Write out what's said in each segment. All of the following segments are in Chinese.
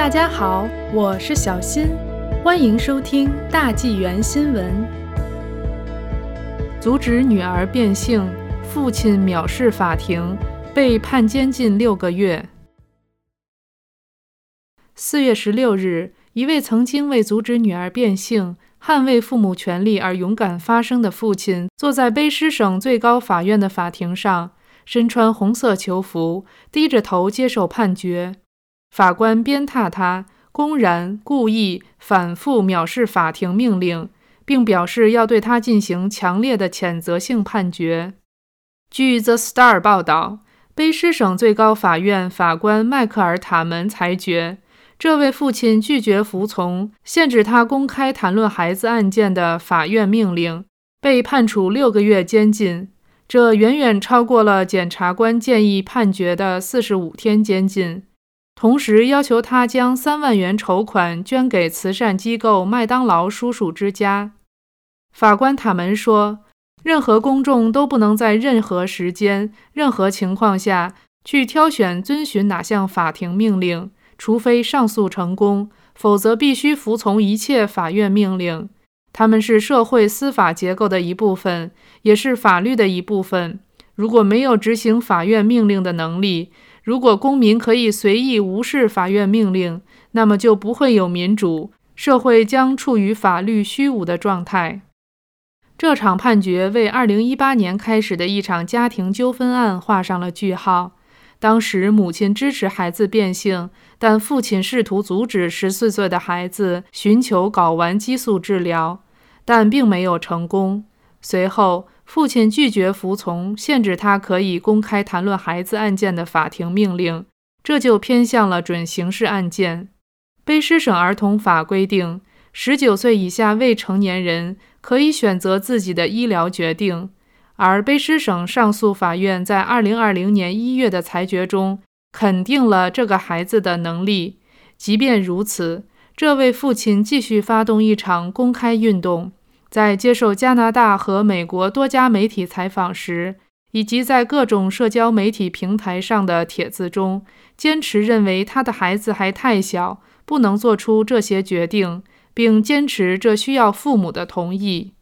大家好，我是小新，欢迎收听大纪元新闻。阻止女儿变性，父亲藐视法庭，被判监禁六个月。四月十六日，一位曾经为阻止女儿变性、捍卫父母权利而勇敢发声的父亲，坐在卑诗省最高法院的法庭上，身穿红色囚服，低着头接受判决。法官鞭挞他，公然、故意、反复藐视法庭命令，并表示要对他进行强烈的谴责性判决。据《The Star》报道，卑诗省最高法院法官迈克尔·塔门裁决，这位父亲拒绝服从限制他公开谈论孩子案件的法院命令，被判处六个月监禁，这远远超过了检察官建议判决的四十五天监禁。同时要求他将三万元筹款捐给慈善机构麦当劳叔叔之家。法官塔门说：“任何公众都不能在任何时间、任何情况下去挑选遵循哪项法庭命令，除非上诉成功，否则必须服从一切法院命令。他们是社会司法结构的一部分，也是法律的一部分。如果没有执行法院命令的能力，如果公民可以随意无视法院命令，那么就不会有民主，社会将处于法律虚无的状态。这场判决为2018年开始的一场家庭纠纷案画上了句号。当时，母亲支持孩子变性，但父亲试图阻止14岁的孩子寻求睾丸激素治疗，但并没有成功。随后，父亲拒绝服从限制他可以公开谈论孩子案件的法庭命令，这就偏向了准刑事案件。卑诗省儿童法规定，十九岁以下未成年人可以选择自己的医疗决定，而卑诗省上诉法院在二零二零年一月的裁决中肯定了这个孩子的能力。即便如此，这位父亲继续发动一场公开运动。在接受加拿大和美国多家媒体采访时，以及在各种社交媒体平台上的帖子中，坚持认为他的孩子还太小，不能做出这些决定，并坚持这需要父母的同意。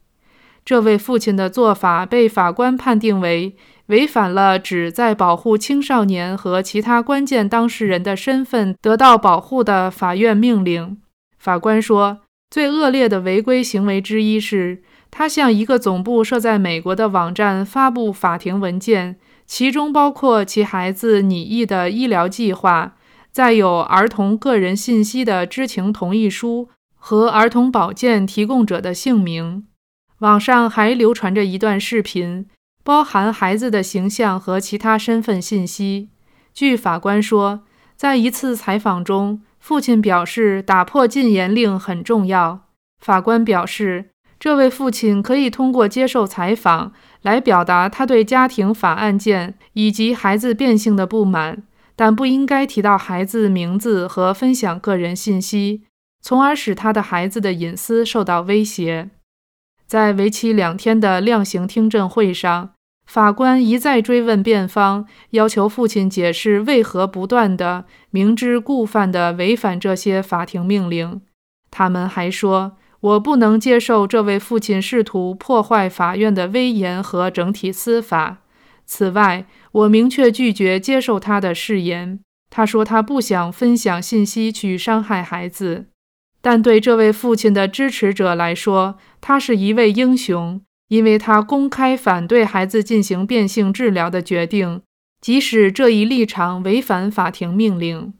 这位父亲的做法被法官判定为违反了旨在保护青少年和其他关键当事人的身份得到保护的法院命令。法官说。最恶劣的违规行为之一是，他向一个总部设在美国的网站发布法庭文件，其中包括其孩子拟议的医疗计划、载有儿童个人信息的知情同意书和儿童保健提供者的姓名。网上还流传着一段视频，包含孩子的形象和其他身份信息。据法官说，在一次采访中。父亲表示，打破禁言令很重要。法官表示，这位父亲可以通过接受采访来表达他对家庭法案件以及孩子变性的不满，但不应该提到孩子名字和分享个人信息，从而使他的孩子的隐私受到威胁。在为期两天的量刑听证会上。法官一再追问辩方，要求父亲解释为何不断的明知故犯地违反这些法庭命令。他们还说：“我不能接受这位父亲试图破坏法院的威严和整体司法。”此外，我明确拒绝接受他的誓言。他说他不想分享信息去伤害孩子，但对这位父亲的支持者来说，他是一位英雄。因为他公开反对孩子进行变性治疗的决定，即使这一立场违反法庭命令。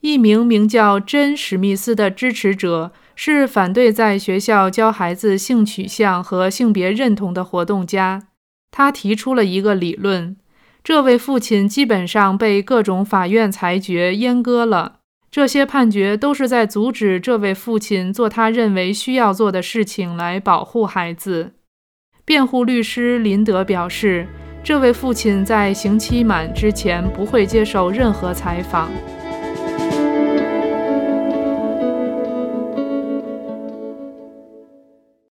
一名名叫珍·史密斯的支持者是反对在学校教孩子性取向和性别认同的活动家。他提出了一个理论：这位父亲基本上被各种法院裁决阉割了，这些判决都是在阻止这位父亲做他认为需要做的事情来保护孩子。辩护律师林德表示，这位父亲在刑期满之前不会接受任何采访。